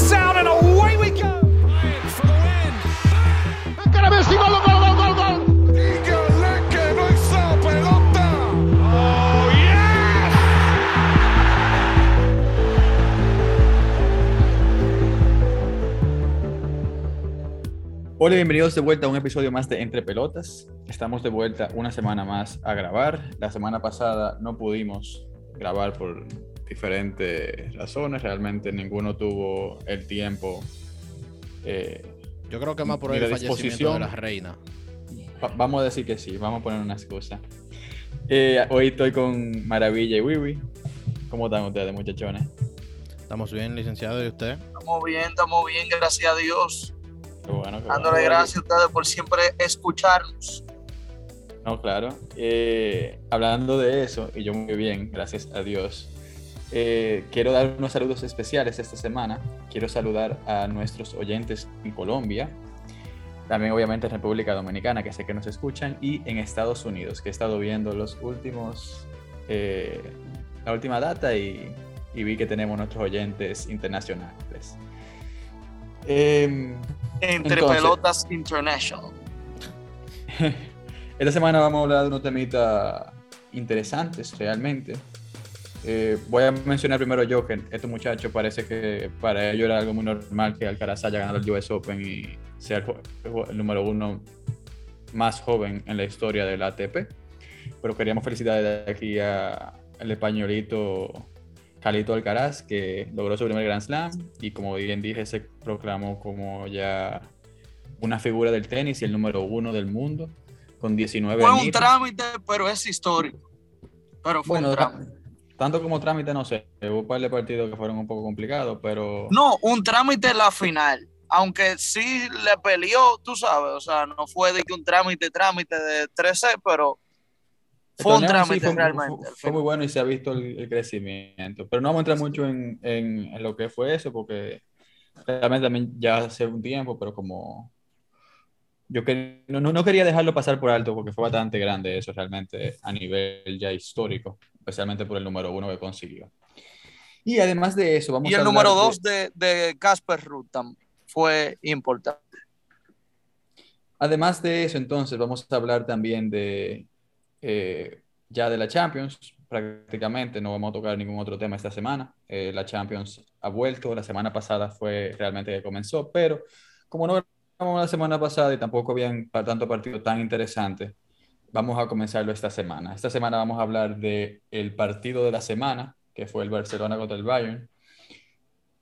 lights out, and away we go. For the win. Encara Messi, gol, gol, gol, gol, gol. Dígale que no hizo pelota. Oh, yes. Hola, bienvenidos de vuelta a un episodio más de Entre Pelotas. Estamos de vuelta una semana más a grabar. La semana pasada no pudimos grabar por diferentes razones. Realmente ninguno tuvo el tiempo. eh, Yo creo que más por el la fallecimiento disposición. de la reina. va- vamos a decir que sí, vamos a poner una excusa. Eh, hoy estoy con Maravilla y Wiwi. ¿Cómo están ustedes, muchachones? ¿Estamos bien, licenciado? ¿Y usted? Estamos bien, estamos bien, gracias a Dios. Qué bueno, qué Dándole bueno. gracias a ustedes por siempre escucharnos. No, claro. Eh, hablando de eso, y yo muy bien, gracias a Dios, eh, quiero dar unos saludos especiales esta semana. Quiero saludar a nuestros oyentes en Colombia, también obviamente en República Dominicana, que sé que nos escuchan, y en Estados Unidos, que he estado viendo los últimos, eh, la última data y, y vi que tenemos nuestros oyentes internacionales. Em, Entre Entonces- Pelotas International. Esta semana vamos a hablar de unos temitas interesantes realmente. Eh, voy a mencionar primero yo que estos muchachos parece que para ellos era algo muy normal que Alcaraz haya ganado el US Open y sea el, el número uno más joven en la historia del ATP. Pero queríamos felicitar desde aquí a el españolito Calito Alcaraz que logró su primer Grand Slam y como bien dije se proclamó como ya una figura del tenis y el número uno del mundo con 19 Fue un trámite, pero es histórico. Pero fue Bueno, un trámite. Tanto como trámite, no sé. Hubo un par de partidos que fueron un poco complicados, pero. No, un trámite en la final. Aunque sí le peleó, tú sabes, o sea, no fue de que un trámite, trámite de 13, pero fue un sí trámite fue, realmente. fue- muy bueno y se ha visto el, el crecimiento. Pero no vamos a entrar mucho en, en- en lo que fue eso, porque realmente también ya hace un tiempo, pero como. Yo que, no- no quería dejarlo pasar por alto porque fue bastante grande eso realmente a nivel ya histórico, especialmente por el número uno que consiguió. Y además de eso, vamos Y a el hablar número 2 de, de Casper también fue importante. Además de eso, entonces, vamos a hablar también de eh, ya de la Champions. Prácticamente no vamos a tocar ningún otro tema esta semana. Eh, la Champions ha vuelto. La semana pasada fue realmente que comenzó, pero como no grabamos la semana pasada y tampoco habían tanto partido tan interesante, vamos a comenzarlo esta semana. Esta semana vamos a hablar de el partido de la semana, que fue el Barcelona contra el Bayern.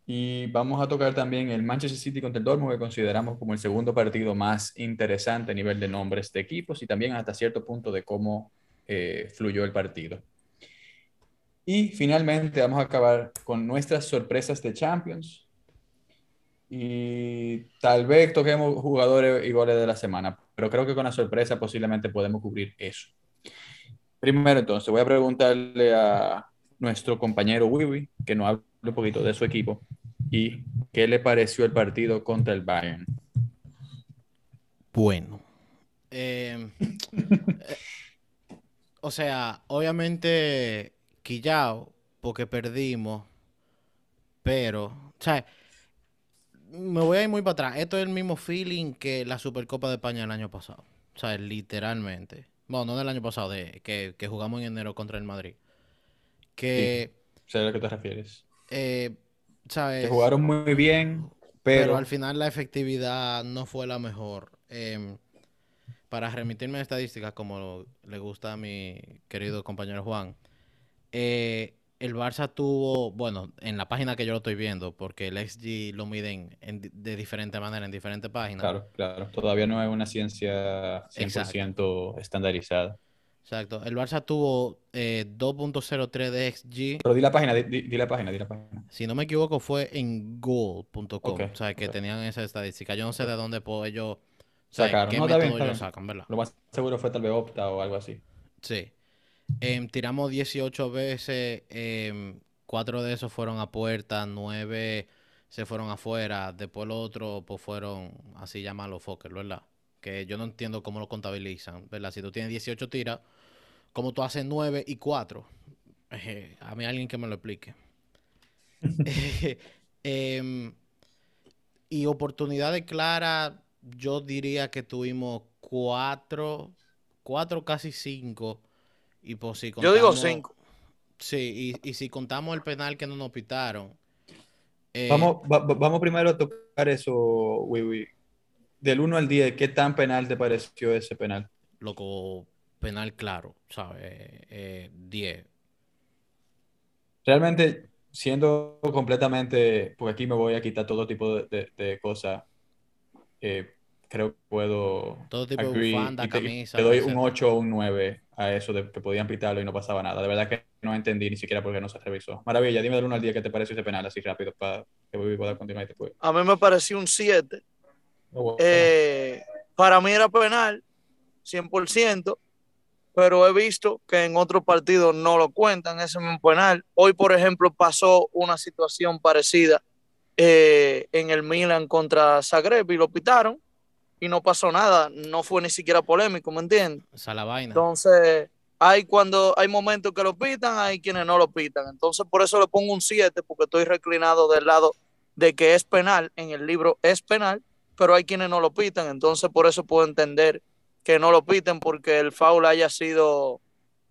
Y vamos a tocar también el Manchester City contra el Dortmund, que consideramos como el segundo partido más interesante a nivel de nombres de equipos y también hasta cierto punto de cómo eh, fluyó el partido. Y finalmente vamos a acabar con nuestras sorpresas de Champions. Y tal vez toquemos jugadores y goles de la semana, pero creo que con la sorpresa posiblemente podemos cubrir eso. Primero entonces, voy a preguntarle a nuestro compañero Wiwi, que nos hable un poquito de su equipo y qué le pareció el partido contra el Bayern. Bueno. Eh, eh, o sea, obviamente quillao porque perdimos, pero, o sea, me voy a ir muy para atrás. Esto es el mismo feeling que la Supercopa de España el año pasado. O sea, literalmente. Bueno, no del año pasado, de, que, que jugamos en enero contra el Madrid. Que, Sé a lo que te refieres. eh, ¿sabes? Que jugaron muy bien, pero, pero, al final la efectividad no fue la mejor. Em, para remitirme a estadísticas, como le gusta a mi querido compañero Juan, eh, el Barça tuvo, bueno, en la página que yo lo estoy viendo, porque el XG lo miden en de diferente manera en diferentes páginas. claro, claro, todavía no es una ciencia 100% estandarizada. Exacto. El Barça tuvo eh, 2.03 de XG. Pero di la página, di, la página, di la página. Si no me equivoco, fue en goal.com. O sea, que tenían esa estadística. Yo no sé de dónde po- ellos. o sea, Sacaron. qué No, está bien, método está ellos bien. sacan, ¿verdad? Lo más seguro fue tal vez Opta o algo así. Sí. Em, tiramos 18 veces, em, cuatro de esos fueron a puerta, nueve se fueron afuera, después los otros pues fueron, así llamarlo Fokker, ¿verdad? Que yo no entiendo cómo lo contabilizan, ¿verdad? Si tú tienes 18 tiras, ¿cómo tú haces 9 y 4? a mí alguien que me lo explique. Em, Y oportunidades claras, yo diría que tuvimos cuatro, cuatro casi cinco. Y pues si Yo digo cinco. Sí, y, y si contamos el penal que no nos pitaron. eh, Vamos, va- va- vamos primero a tocar eso, Wiwi. Del 1 al 10, ¿qué tan penal te pareció ese penal? Loco, penal claro, ¿sabes? Eh, 10. Realmente, siendo completamente, porque aquí me voy a quitar todo tipo de, de- de cosas, eh, creo que puedo Todo tipo de bufanda, camisa, te doy un etcétera. 8 o un 9 a eso de que podían pitarlo y no pasaba nada. De verdad que no entendí ni siquiera por qué no se revisó. Maravilla, dime del 1 al 10 qué te pareció ese penal así rápido para que Wiwi pueda continuar y después. A mí me pareció un 7. Oh, wow. Eh, para mí era penal, 100%, pero he visto que en otros partidos no lo cuentan ese mismo penal. Hoy, por ejemplo, pasó una situación parecida eh, en el Milan contra Zagreb y lo pitaron y no pasó nada, no fue ni siquiera polémico, ¿me entiendes? Esa es la vaina. Entonces, hay cuando hay momentos que lo pitan, hay quienes no lo pitan. Entonces, por eso le pongo un 7, porque estoy reclinado del lado de que es penal, en el libro es penal, pero hay quienes no lo pitan. Entonces, por eso puedo entender que no lo piten porque el foul haya sido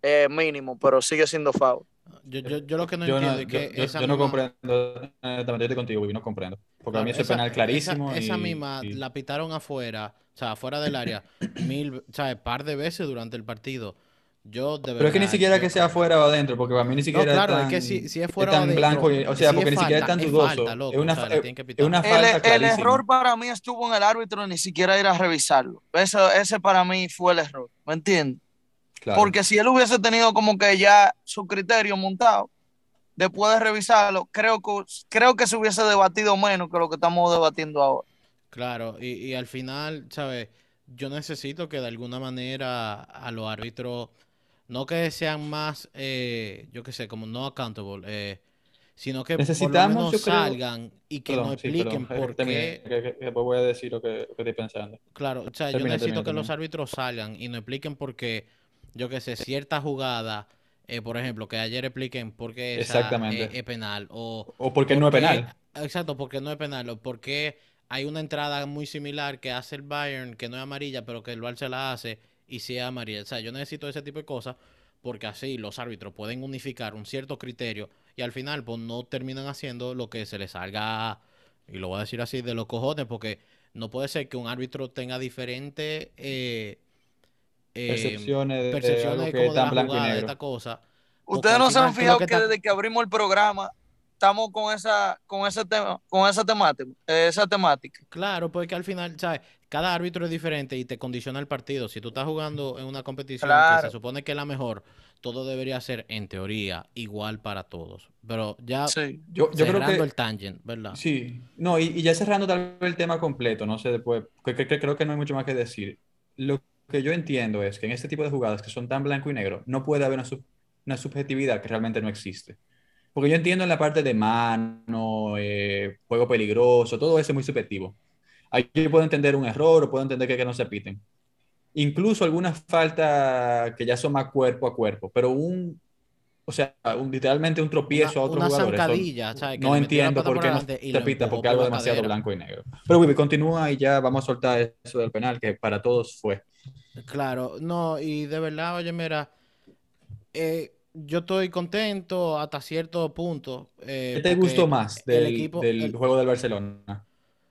eh, mínimo, pero sigue siendo foul. Yo, yo, yo lo que no yo no, entiendo es que yo- esa yo no misma- comprendo, yo estoy contigo, Wiwi, no comprendo. Porque a mí ese esa- penal clarísimo. Esa, misma y- la pitaron afuera, o sea, afuera del área, mil, o sea, par de veces durante el partido. Yo de Pero es que ni siquiera yo- que sea afuera o adentro, porque para mí ni siquiera claro, es es tan, que si- si es fuera tan o adentro, blanco, y- o sea, si porque es ni siquiera es tan es dudoso. falta, loco, es una, o sea, es- es una El, falta el error para mí estuvo en el árbitro, ni siquiera ir a revisarlo. Eso, ese para mí fue el error, ¿me entiendes? Claro. Porque si él hubiese tenido como que ya su criterio montado, después de revisarlo, creo que, creo que se hubiese debatido menos que lo que estamos debatiendo ahora. Claro, y, y al final, ¿sabes? Yo necesito que de alguna manera a los árbitros, no que sean más, eh, yo qué sé, como no accountable, eh, sino que por lo Necesitamos, menos creo- salgan y que Perdón, nos sí, expliquen perdón, por qué. que- que- que después voy a decir lo que, lo que estoy pensando. Claro, o sea, yo necesito que los árbitros salgan y nos expliquen por qué, yo qué sé, cierta jugada, eh, por ejemplo, que ayer expliquen por qué esa eh, es penal o O porque no es por qué- penal. Exacto, porque no es penal o porque hay una entrada muy similar que hace el Bayern que no es amarilla, pero que el Barça la hace y sí es amarilla. O sea, yo necesito ese tipo de cosas porque así los árbitros pueden unificar un cierto criterio y al final pues no terminan haciendo lo que se les salga, y lo voy a decir así, de los cojones, porque no puede ser que un árbitro tenga diferentes eh, eh, Percepciones de, de percepciones algo que como es de la y jugada, de esta cosa. Ustedes no se han fijado que desde que abrimos el programa estamos con esa, con ese tema, con esa temática, esa temática. Claro, porque al final, ¿sabes? Cada árbitro es diferente y te condiciona el partido. Si tú estás jugando en una competición que se supone que es la mejor, todo debería ser, en teoría, igual para todos. Pero ya Sí. Yo, yo creo cerrando que el tangent, ¿verdad? Sí, no, y, y ya cerrando tal vez el tema completo, no sé después, que, que- que creo que no hay mucho más que decir. Lo que yo entiendo es que en este tipo de jugadas que son tan blanco y negro, no puede haber una, una subjetividad que realmente no existe. Porque yo entiendo en la parte de mano, eh, juego peligroso, todo eso es muy subjetivo. Ahí yo puedo entender un error o puedo entender que, no se piten. Incluso algunas faltas que ya son más cuerpo a cuerpo, pero un, o sea, un- literalmente un tropiezo Una- a otros una jugadores. eso zancadilla, ¿sabes? Que no entiendo por qué no lo pita, porque por algo demasiado cadera. blanco y negro. Pero Wibi, continúa y ya vamos a soltar eso del penal, que para todos fue. Claro, no, y de verdad, oye, mira, eh, yo estoy contento hasta cierto punto. eh, ¿Qué te gustó más el del, equipo- del el- juego del Barcelona?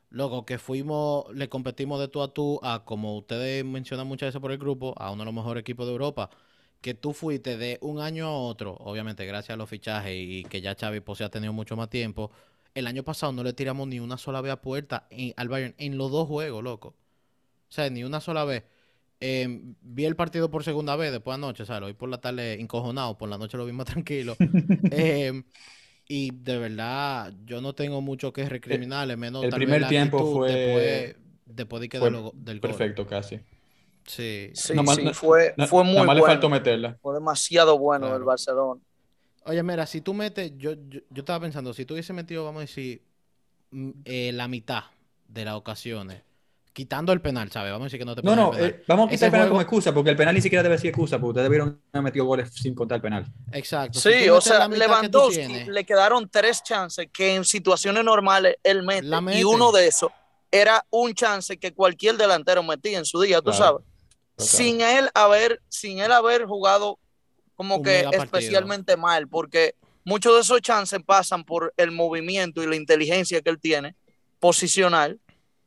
Loco, que fuimos, le competimos de tú a tú a, como ustedes mencionan muchas veces por el grupo, a uno de los mejores equipos de Europa. Que tú fuiste de un año a otro, obviamente gracias a los fichajes y que ya Xavi pues, ha tenido mucho más tiempo. El año pasado no le tiramos ni una sola vez a puerta en- al Bayern en los dos juegos, loco. O sea, ni una sola vez. Eh, vi el partido por segunda vez después anoche, ¿sabes? Hoy por la tarde encojonado, por la noche lo vi más tranquilo. Eh, y de verdad, yo no tengo mucho que recriminarle, menos el tal vez primer la tiempo fue- después, después de que fue del gol. Perfecto, casi. Sí. Sí, fue, fue muy le bueno. faltó meterla. Fue demasiado bueno Claro. del Barcelona. Oye, mira, si tú metes, yo, yo, yo estaba pensando, si tú hubiese metido, vamos a decir, mm, eh, la mitad de las ocasiones quitando el penal, ¿sabes? Vamos a decir que no te No, no, el penal. eh, vamos a quitar Ese el penal juego- como excusa, porque el penal ni siquiera debe ser excusa, porque ustedes debieron haber metido goles sin contar el penal. Exacto. Sí, o sea, que Lewandowski tienes- le quedaron tres chances que en situaciones normales él mete, y uno de esos era un chance que cualquier delantero metía en su día, tú Claro, sabes. Sin él haber, sin él haber jugado como Un que partido. especialmente mal, porque muchos de esos chances pasan por el movimiento y la inteligencia que él tiene posicional.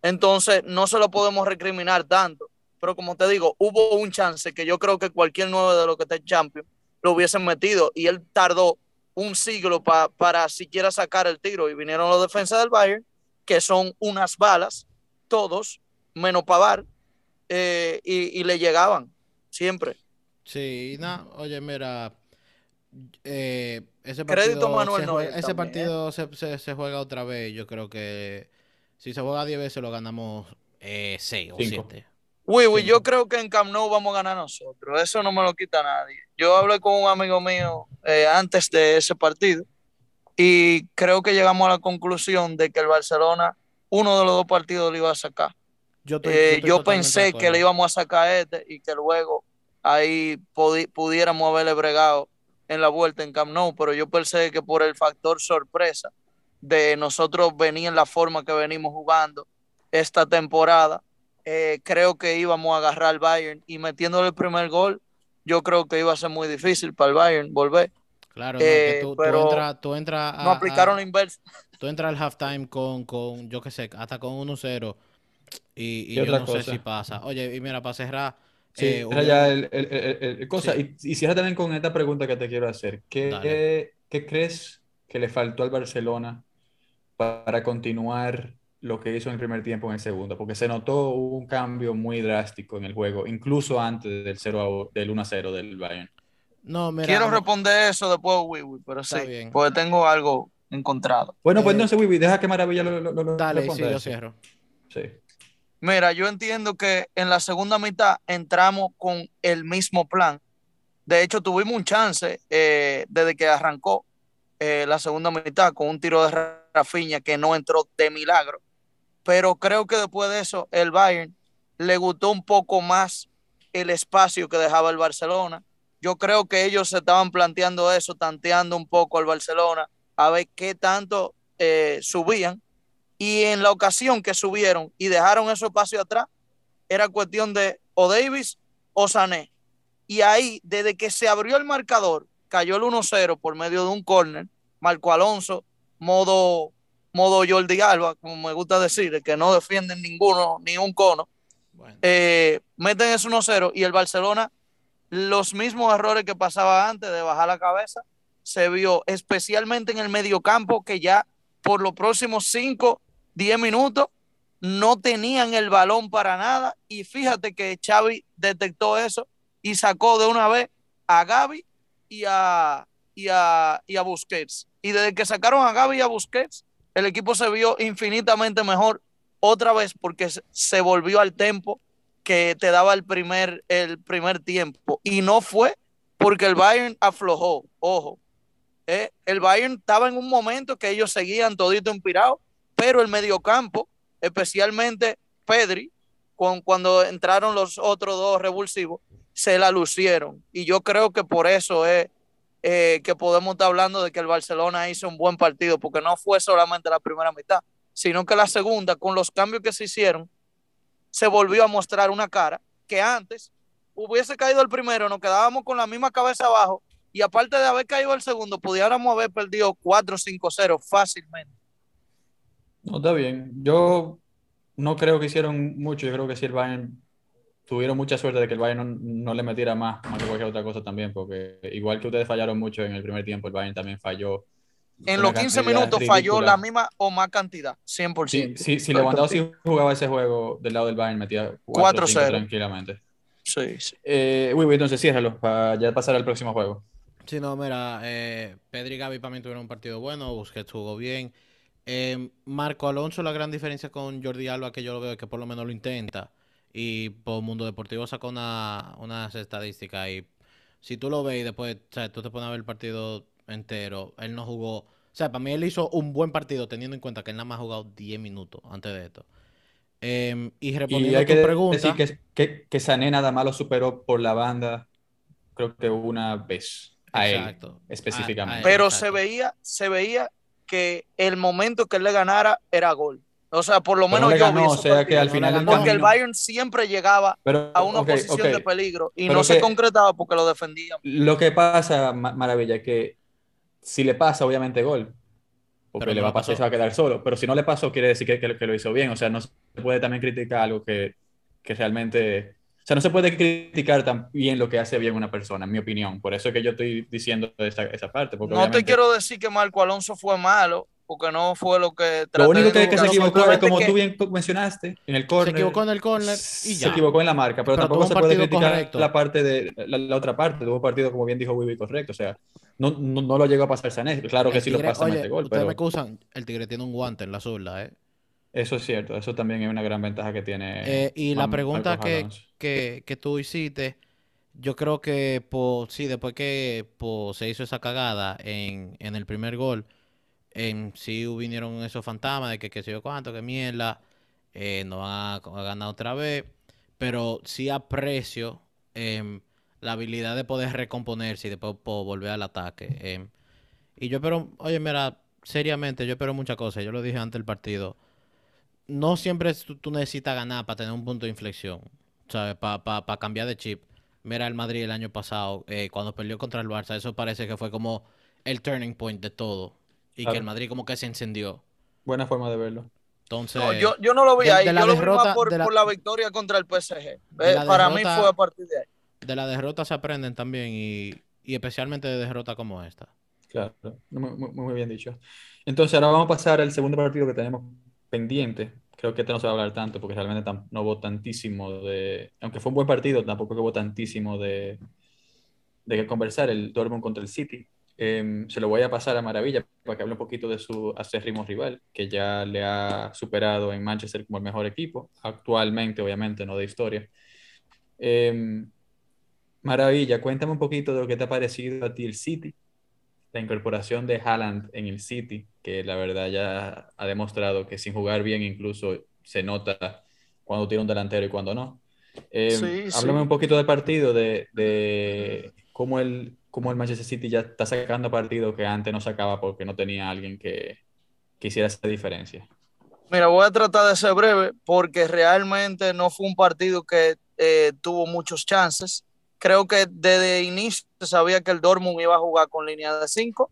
Entonces, no se lo podemos recriminar tanto. Pero como te digo, hubo un chance que yo creo que cualquier nueve de los que está en Champions lo hubiesen metido y él tardó un siglo pa- para siquiera sacar el tiro y vinieron los defensas del Bayern, que son unas balas, todos, menos Pavar, eh, y, y le llegaban siempre. Sí, nada, oye, mira, eh, ese Crédito partido, Manuel se Neuer juega, ese también, partido se, se- se juega otra vez. Yo creo que si se juega 10 veces lo ganamos 6 o Cinco. 7. Uy, uy, yo creo que en Camp Nou vamos a ganar nosotros. Eso no me lo quita nadie. Yo hablé con un amigo mío eh, antes de ese partido y creo que llegamos a la conclusión de que el Barcelona, uno de los dos partidos, lo iba a sacar. Yo, estoy- Eh, estoy yo de pensé que le íbamos a sacar este y que luego ahí pudi- pudiéramos haberle bregado en la vuelta en Camp Nou, pero yo pensé que por el factor sorpresa de nosotros venir en la forma que venimos jugando esta temporada, eh, creo que íbamos a agarrar al Bayern y metiéndole el primer gol, yo creo que iba a ser muy difícil para el Bayern volver. Claro, no, que eh, tú, tú pero entras tú entras a- No aplicaron a- la inversa. tú entras al halftime con, con, yo qué sé, hasta con 1-0 y, y ¿Qué yo otra no sé cosa? si pasa. Oye, y mira, para cerrar, Sí, eh, era ya el, el- el- el- el cosa. Sí. Y, y cierra también con esta pregunta que te quiero hacer. ¿Qué, qué crees que le faltó al Barcelona para continuar lo que hizo en el primer tiempo en el segundo? Porque se notó un cambio muy drástico en el juego, incluso antes del 0 a- del 1 a 0 del Bayern. no, mira, Quiero no- responder eso después, Wiwi, pero sí, bien. porque tengo algo encontrado. Bueno, pues Eh, entonces, Wibi, deja que Maravilla lo, lo, dale, sí, yo cierro. Sí. Mira, yo entiendo que en la segunda mitad entramos con el mismo plan. De hecho, tuvimos un chance eh, desde que arrancó eh, la segunda mitad con un tiro de Rafinha que no entró de milagro. Pero creo que después de eso, el Bayern le gustó un poco más el espacio que dejaba el Barcelona. Yo creo que ellos se estaban planteando eso, tanteando un poco al Barcelona, a ver qué tanto eh, subían y en la ocasión que subieron y dejaron ese espacio atrás, era cuestión de o Davis o Sané. Y ahí, desde que se abrió el marcador, cayó el 1-0 por medio de un córner, Marco Alonso, modo, modo Jordi Alba, como me gusta decir, de que no defienden ninguno, ni un cono, Bueno, eh, meten ese 1-0 y el Barcelona, los mismos errores que pasaba antes de bajar la cabeza, se vio especialmente en el medio campo que ya por los próximos 5, 10 minutos no tenían el balón para nada y fíjate que Xavi detectó eso y sacó de una vez a Gaby y a, y a, y a Busquets. Y desde que sacaron a Gaby y a Busquets, el equipo se vio infinitamente mejor otra vez porque se- volvió al tempo que te daba el primer, el primer tiempo. Y no fue porque el Bayern aflojó, ojo. Eh, el Bayern estaba en un momento que ellos seguían todito inspirados, pero el mediocampo, especialmente Pedri, cuando entraron los otros dos revulsivos, se la lucieron. Y yo creo que por eso es eh, que podemos estar hablando de que el Barcelona hizo un buen partido, porque no fue solamente la primera mitad, sino que la segunda, con los cambios que se hicieron, se volvió a mostrar una cara que antes hubiese caído el primero, nos quedábamos con la misma cabeza abajo y aparte de haber caído el segundo, pudiéramos haber perdido 4-5-0 fácilmente. No, está bien. Yo no creo que hicieron mucho. Yo creo que sí el Bayern tuvieron mucha suerte de que el Bayern no, no le metiera más, más que cualquier otra cosa también, porque igual que ustedes fallaron mucho en el primer tiempo, el Bayern también falló. En los 15 cantidad minutos falló la misma o más cantidad, 100%. Sí, sí, si Lewandowski jugaba ese juego del lado del Bayern, metía 4 4-0. tranquilamente. Sí, sí. Eh, uy, uy, entonces ciérralo para ya pasar al próximo juego. Sí, no, mira, eh, Pedri y Gaby para mí tuvieron un partido bueno, Busquets jugó bien. Eh, Marco Alonso, la gran diferencia con Jordi Alba que yo lo veo es que por lo menos lo intenta. Y por Mundo Deportivo sacó una, unas estadísticas y si tú lo ves y después, o sea, tú te pones a ver el partido entero, él no jugó. O sea, para mí él hizo un buen partido teniendo en cuenta que él nada más ha jugado 10 minutos antes de esto. Em, y Y respondiendo hay a tu que pregunta, decir que, que, que Sané nada más lo superó por la banda, creo que una vez, a Exacto. él específicamente. A- a él. Pero Exacto. se veía, se veía que el momento que él le ganara era gol. O sea, por lo Pero menos yo ganó, vi o sea que al No final. Porque el Bayern siempre llegaba pero, a una posición de peligro y Pero no se concretaba porque lo defendían. Lo que pasa, Ma- Maravilla, es que si le pasa, obviamente gol. Porque Pero le va a pasar y se va a quedar solo. Pero si no le pasó, quiere decir que, que- que lo hizo bien. O sea, no se puede también criticar algo que, que realmente. O sea, no se puede criticar tan bien lo que hace bien una persona, en mi opinión. Por eso es que yo estoy diciendo esa, esa parte. Porque No te quiero decir que Marco Alonso fue malo, porque no fue lo que Lo único de que, que se equivocó es, como que- tú bien mencionaste, en el se corner. equivocó en el corner y Se ya. equivocó en la marca, pero, Pero tampoco se puede criticar correcto. la parte de la, la otra parte. Tuvo un partido, como bien dijo Wibi, correcto. O sea, no, no, no lo llegó a pasar Sané. Claro que sí lo pasa en este gol, ustedes pero me excusan, el Tigre tiene un guante en la zurda, ¿eh? Eso es cierto. Eso también es una gran ventaja que tiene. Eh, y la pregunta que, que, que tú hiciste, yo creo que por, sí, después que por, se hizo esa cagada en, en el primer gol, en, sí vinieron esos fantasmas de que qué sé yo cuánto, que mierda, eh, no van a, a ganar otra vez, pero sí aprecio em, la habilidad de poder recomponerse y después volver al ataque. em. y yo espero, oye, mira, seriamente, yo espero muchas cosas, yo lo dije antes del partido no siempre tú, tú necesitas ganar para tener un punto de inflexión, ¿sabes? Para cambiar de chip. Mira el Madrid el año pasado, eh, cuando perdió contra el Barça, eso parece que fue como el turning point de todo. Y que el Madrid como que se encendió. Buena forma de verlo. Entonces, No, yo, yo no lo vi de- ahí, de la yo lo vi derrota- más por, de la- por la victoria contra el PSG. Eh, para mí derrota- fue a partir de ahí. de la derrota se aprenden también y, y especialmente de derrotas como esta. Claro, muy, muy- muy bien dicho. Entonces, ahora vamos a pasar al segundo partido que tenemos pendiente. Creo que este no se va a hablar tanto porque realmente no hubo tantísimo de. Aunque fue un buen partido, tampoco hubo tantísimo de, de qué conversar. El Dortmund contra el City. Em, se lo voy a pasar a Maravilla para que hable un poquito de su acérrimo rival, que ya le ha superado en Manchester como el mejor equipo. Actualmente, obviamente, no de historia. Em, Maravilla, cuéntame un poquito de lo que te ha parecido a ti el City la incorporación de Haaland en el City, que la verdad ya ha demostrado que sin jugar bien incluso se nota cuando tiene un delantero y cuando no. Eh, Sí, sí. háblame un poquito del partido, de, de cómo, el, cómo el Manchester City ya está sacando partido que antes no sacaba porque no tenía alguien que, que hiciera esa diferencia. Mira, voy a tratar de ser breve porque realmente no fue un partido que eh, tuvo muchos chances. Creo que desde inicio se sabía que el Dortmund iba a jugar con línea de 5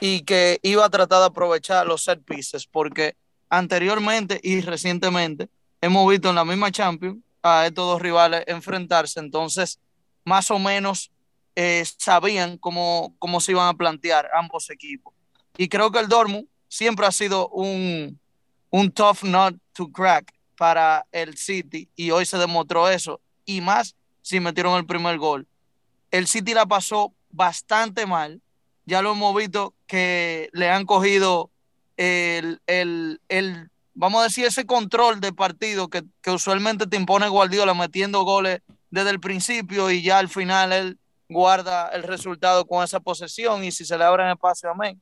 y que iba a tratar de aprovechar los set pieces porque anteriormente y recientemente hemos visto en la misma Champions a estos dos rivales enfrentarse, entonces más o menos eh, sabían cómo, cómo se iban a plantear ambos equipos. Y creo que el Dortmund siempre ha sido un, un tough nut to crack para el City y hoy se demostró eso y más si metieron el primer gol. El City la pasó bastante mal, ya lo hemos visto que le han cogido el, el, el vamos a decir, ese control de partido que, que usualmente te impone Guardiola metiendo goles desde el principio y ya al final él guarda el resultado con esa posesión y si se le abren espacio, amén.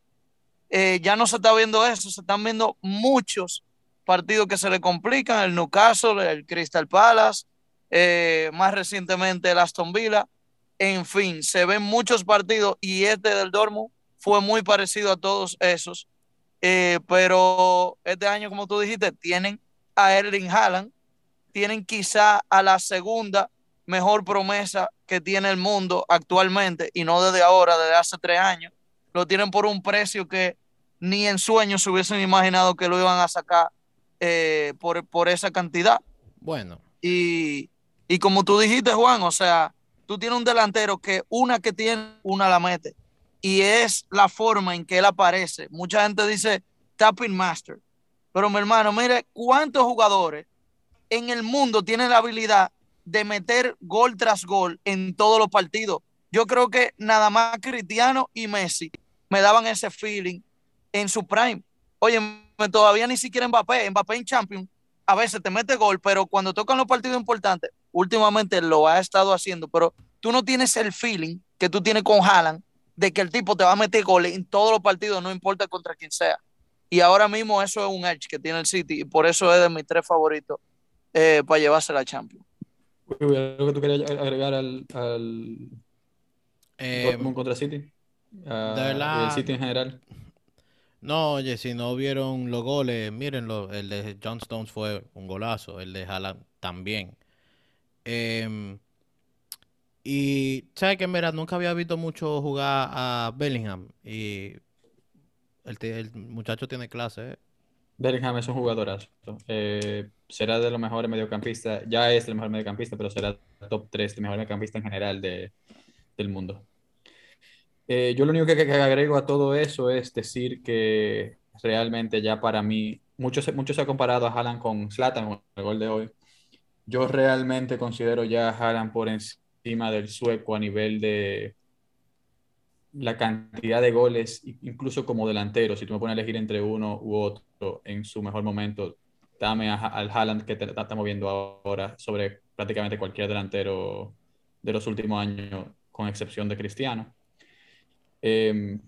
Eh, ya no se está viendo eso, se están viendo muchos partidos que se le complican, el Newcastle, el Crystal Palace, eh, más recientemente el Aston Villa, en fin, se ven muchos partidos y este del Dortmund fue muy parecido a todos esos, eh, pero este año, como tú dijiste, tienen a Erling Haaland, tienen quizá a la segunda mejor promesa que tiene el mundo actualmente y no desde ahora, desde hace tres años, lo tienen por un precio que ni en sueños se hubiesen imaginado que lo iban a sacar eh, por, por, esa cantidad. Bueno. Y, y, como tú dijiste, Juan, o sea, tú tienes un delantero que una que tiene, una la mete. Y es la forma en que él aparece. Mucha gente dice tapping master. Pero mi hermano, mire cuántos jugadores en el mundo tienen la habilidad de meter gol tras gol en todos los partidos. Yo creo que nada más Cristiano y Messi me daban ese feeling en su prime. Oye, todavía ni siquiera Mbappé, Mbappé en Champions, a veces te mete gol, pero cuando tocan los partidos importantes, últimamente lo ha estado haciendo, pero tú no tienes el feeling que tú tienes con Haaland de que el tipo te va a meter goles en todos los partidos, no importa contra quién sea. Y ahora mismo eso es un edge que tiene el City y por eso es de mis tres favoritos eh, para llevarse la Champions. Uy, ¿Algo que tú querías agregar al, al Eh, Dortmund contra City? De verdad- y el City en general. No, oye, si no vieron los goles, mírenlo. El de John Stones fue un golazo, el de Haaland también. Em, y sabes que mira, nunca había visto mucho jugar a Bellingham y el, el muchacho tiene clase, ¿eh? Bellingham es un jugadorazo. Eh, será de los mejores mediocampistas. Ya es el mejor mediocampista, pero será top 3 de mejor mediocampista en general de, del mundo. Eh, yo lo único que, que agrego a todo eso es decir que realmente ya para mí, mucho mucho se ha comparado a Haaland con Zlatan, con el gol de hoy. Yo realmente considero ya a Haaland por encima del sueco a nivel de la cantidad de goles, incluso como delantero. Si tú me pones a elegir entre uno u otro en su mejor momento, dame a- al Haaland que te, te estamos viendo ahora sobre prácticamente cualquier delantero de los últimos años, con excepción de Cristiano. Eh,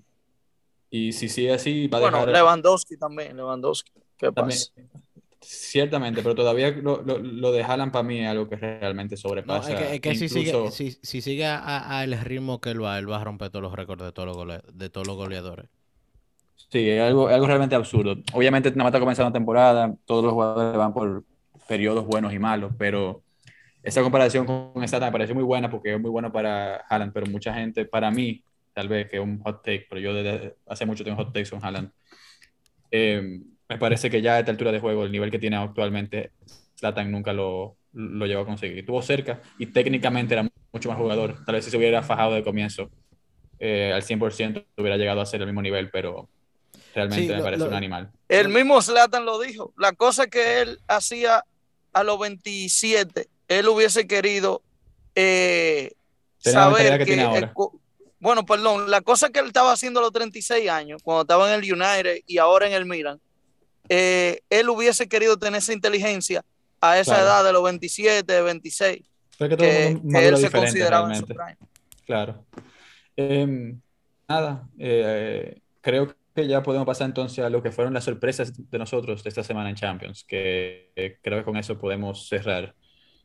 y si sigue así, va a Bueno, dejar Lewandowski también, Lewandowski. ¿Qué también, pasa? Ciertamente, pero todavía lo, lo, lo de Haaland para mí es algo que realmente No, sobrepasa. es que, es que si sigue, incluso- si, si sigue al ritmo que él va, él va a romper todos los récords de todos los gole- de todos los goleadores. Sí, es algo, algo realmente absurdo. Obviamente, nada más está comenzando la temporada, todos los jugadores van por periodos buenos y malos, pero esa comparación con esta me parece muy buena porque es muy bueno para Haaland, pero mucha gente, para mí, tal vez que es un hot take, pero yo desde hace mucho tengo hot takes con Haaland. Eh, me parece que ya a esta altura de juego, el nivel que tiene actualmente, Zlatan nunca lo, lo llegó a conseguir. Estuvo cerca y técnicamente era mucho más jugador. Tal vez si se hubiera fajado de comienzo eh, al 100% hubiera llegado a ser el mismo nivel, pero realmente Sí, me lo- parece lo- un animal. El mismo Zlatan lo dijo. La cosa que él hacía a los 27, él hubiese querido eh, saber que eh, bueno, perdón, la cosa que él estaba haciendo a los 36 años, cuando estaba en el United y ahora en el Milan, eh, él hubiese querido tener esa inteligencia a esa Claro. edad de los 27, 26, Creo que él se consideraba en su realmente. prime. Claro. Em, nada, eh, creo que ya podemos pasar entonces a lo que fueron las sorpresas de nosotros de esta semana en Champions, que eh, creo que con eso podemos cerrar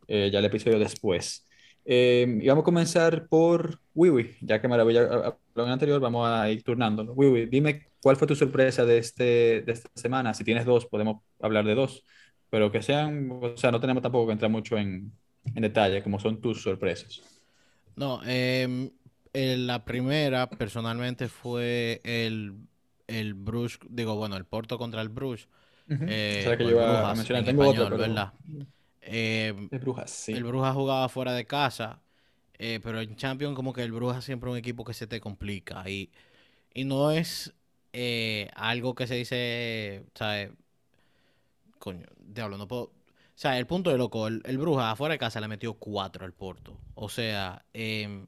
eh, ya el episodio después. Em, y vamos a comenzar por Wiwi, ya que Maravilla habló en el anterior, vamos a ir turnándolo. Wiwi, dime cuál fue tu sorpresa de, este, de esta semana. Si tienes dos, podemos hablar de dos, pero que sean, o sea, no tenemos tampoco que entrar mucho en, en detalle, como son tus sorpresas. No, em, eh, la primera personalmente fue el, el Bruges, digo, bueno, el Porto contra el Bruges. Eh, Será que yo iba a mencionar. en Tengo. Em, de Brujas, sí. El Brujas jugaba fuera de casa, eh, pero en Champions como que el Brujas siempre es un equipo que se te complica y, y no es eh, algo que se dice, ¿sabes? Coño, diablo, no puedo... O sea, el punto de loco, el, el Brujas afuera de casa le metió cuatro al Porto. O sea, em,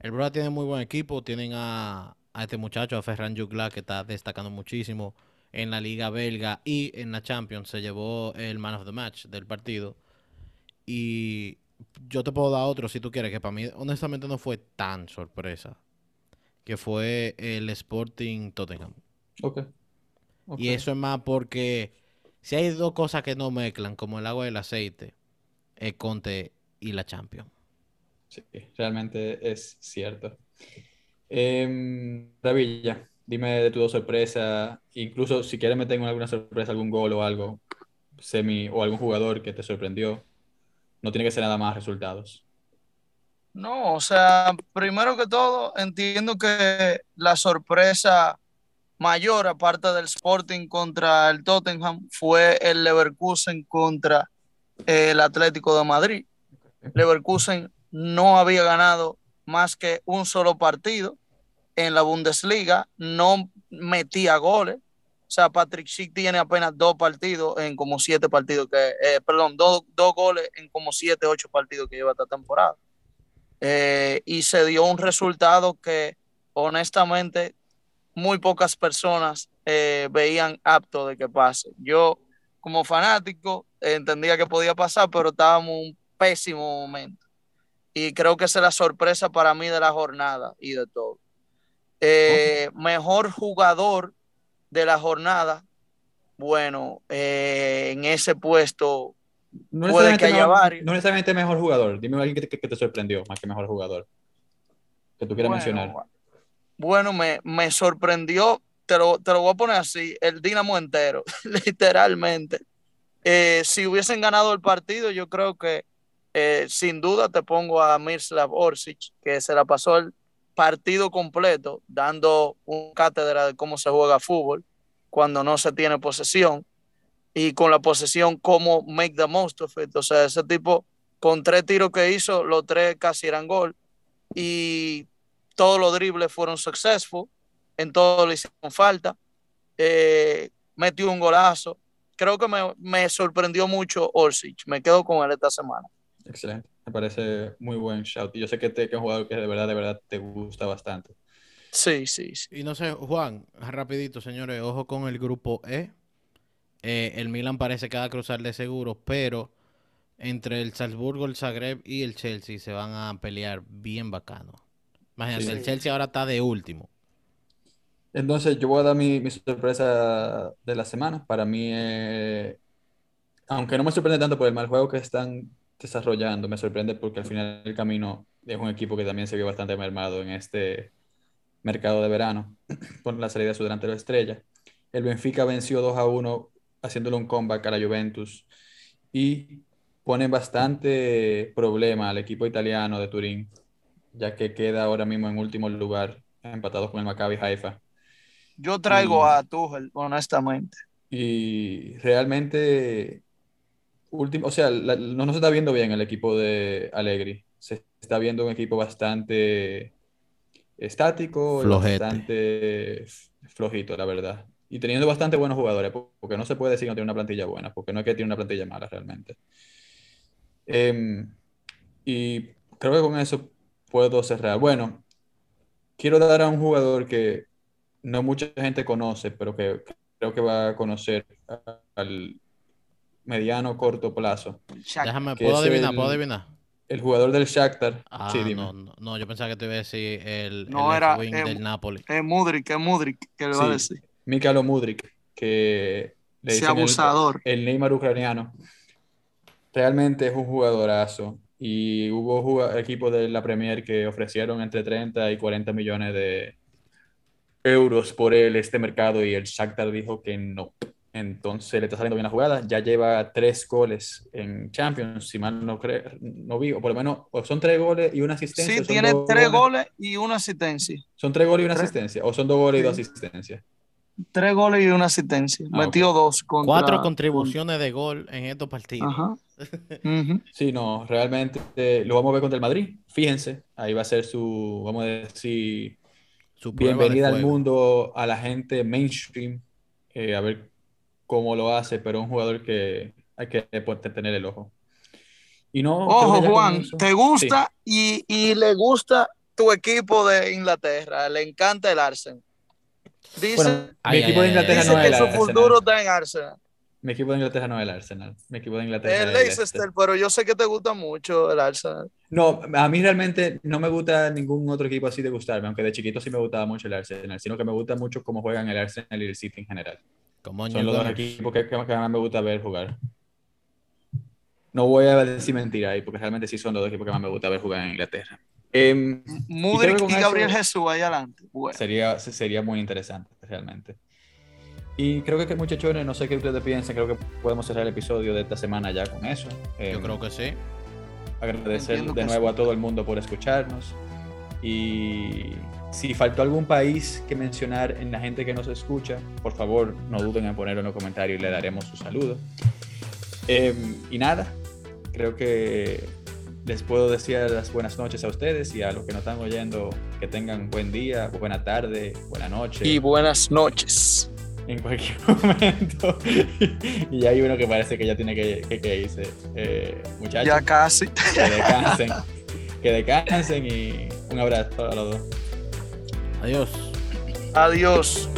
el Brujas tiene muy buen equipo, tienen a, a este muchacho, a Ferran Jugla, que está destacando muchísimo en la liga belga y en la Champions. Se llevó el man of the match del partido. Y yo te puedo dar otro si tú quieres, que para mí honestamente no fue tan sorpresa. Que fue el Sporting Tottenham. Ok. Ok. Y eso es más porque si hay dos cosas que no mezclan, como el agua y el aceite, es Conte y la Champions. Sí, realmente es cierto. Em, Maravilla, dime de tus dos sorpresas, incluso si quieres meter en alguna sorpresa, algún gol o algo, semi, o algún jugador que te sorprendió, no tiene que ser nada más resultados. No, o sea, primero que todo, entiendo que la sorpresa mayor, aparte del Sporting contra el Tottenham, fue el Leverkusen contra el Atlético de Madrid. Leverkusen no había ganado más que un solo partido en la Bundesliga, no metía goles. O sea, Patrick Schick tiene apenas dos partidos en como siete partidos que, eh, perdón, dos, dos goles en como siete, ocho partidos que lleva esta temporada. Eh, y se dio un resultado que honestamente muy pocas personas eh, veían apto de que pase. Yo como fanático entendía que podía pasar, pero estábamos en un pésimo momento. Y creo que esa es la sorpresa para mí de la jornada y de todo. Eh, Mejor jugador, de la jornada, bueno, eh, en ese puesto No Puede necesariamente que haya mejor- varios. No necesariamente mejor jugador. Dime alguien que te, que te sorprendió más que mejor jugador. Que tú quieras Bueno, mencionar. Bueno, me, me sorprendió, te lo, te lo voy a poner así, el Dinamo entero, literalmente. Eh, si hubiesen ganado el partido, yo creo que eh, sin duda te pongo a Miroslav Orsic, que se la pasó el partido completo dando un cátedra de cómo se juega fútbol cuando no se tiene posesión y con la posesión cómo make the most of it. O sea, ese tipo con tres tiros que hizo, los tres casi eran gol y todos los dribles fueron successful, en todo le hicieron falta, eh, metió un golazo. Creo que me, me sorprendió mucho Orsic, me quedo con él esta semana. Excelente. Me parece muy buen shout. Y yo sé que, te, que es un jugador que de verdad, de verdad te gusta bastante. Sí, sí, sí. Y no sé, Juan, rapidito, señores, ojo con el grupo E. Eh, el Milan parece que va a cruzar de seguro, pero entre el Salzburgo, el Zagreb y el Chelsea se van a pelear bien bacano. Imagínate, Sí. el Chelsea ahora está de último. Entonces, yo voy a dar mi, mi sorpresa de la semana. Para mí, eh, aunque no me sorprende tanto por el mal juego que están desarrollando, me sorprende porque al final del camino es un equipo que también se vio bastante mermado en este mercado de verano con la salida de su delantero estrella. El Benfica venció 2 a 1 haciéndole un comeback a la Juventus y pone bastante problema al equipo italiano de Turín, ya que queda ahora mismo en último lugar, empatados con el Maccabi Haifa. Yo traigo Y- a Tuchel, honestamente. Y realmente, último, o sea, la- no, no se está viendo bien el equipo de Allegri. Se está viendo un equipo bastante estático, Flojete. bastante flojito, la verdad. Y teniendo bastante buenos jugadores, po- porque no se puede decir que no tiene una plantilla buena, porque no es que tiene una plantilla mala realmente. Em, y creo que con eso puedo cerrar. Bueno, quiero dar a un jugador que no mucha gente conoce, pero que creo que va a conocer al mediano corto plazo. Déjame, ¿puedo adivinar? el- ¿Puedo adivinar? El jugador del Shakhtar, Ah, sí, dime. no, no, no, yo pensaba que te iba a decir el, No, el era, wing eh, del Napoli. Es Mudrik, es Mudrik que le va a decir. Mikhailo Mudrik, que le dicen abusador. el Neymar ucraniano. Realmente es un jugadorazo. Y hubo juga- equipos de la Premier que ofrecieron entre 30 y 40 millones de euros por él este mercado y el Shakhtar dijo que no. Entonces le está saliendo bien la jugada. Ya lleva tres goles en Champions, si mal no creo, no vi, o por lo menos o son tres goles y una asistencia. Sí, son tiene tres goles y una asistencia. Son tres goles y una Tres. asistencia, o son dos goles y dos asistencias. Tres goles y una asistencia. Ah, Metió dos contra. Cuatro contribuciones de gol en estos partidos. Ajá. Sí, no, realmente eh, lo vamos a ver contra el Madrid. Fíjense, ahí va a ser su, vamos a decir, Su bienvenida al mundo a la gente mainstream, eh, a ver cómo lo hace, pero un jugador que hay que pues, tener el ojo. Y no, Ojo, Juan, te gusta y, y le gusta tu equipo de Inglaterra. Le encanta el Arsenal. Dice, Bueno, mi equipo ay, de Inglaterra dice no es que el su Arsenal. futuro está en Arsenal. Mi equipo de Inglaterra no es el Arsenal. Mi equipo de Inglaterra El es el Leicester, Leicester. pero yo sé que te gusta mucho el Arsenal. No, a mí realmente no me gusta ningún otro equipo así de gustarme, aunque de chiquito sí me gustaba mucho el Arsenal, sino que me gusta mucho cómo juegan el Arsenal y el City en general. Como Son los dos equipos que, que- que más me gusta ver jugar. No voy a decir mentira ahí, porque realmente sí son los dos equipos que más me gusta ver jugar en Inglaterra. Mudrik con y, eso- Gabriel Jesús ahí adelante. Bueno, sería, sería muy interesante, realmente. Y creo que, muchachones, no sé qué ustedes piensan, creo que podemos cerrar el episodio de esta semana ya con eso. Yo Em, creo que sí. agradecer Entiendo de nuevo sí. a todo el mundo por escucharnos. Y si faltó algún país que mencionar en la gente que nos escucha, por favor no duden en ponerlo en los comentarios y le daremos su saludo. Em, y nada, creo que les puedo decir las buenas noches a ustedes y a los que nos están oyendo que tengan buen día, buena tarde, buena noche, y buenas noches. en cualquier momento. y hay uno que parece que ya tiene que, que, que irse. Eh, muchachos Ya casi. que descansen, que descansen y un abrazo a los dos. Adiós. Adiós.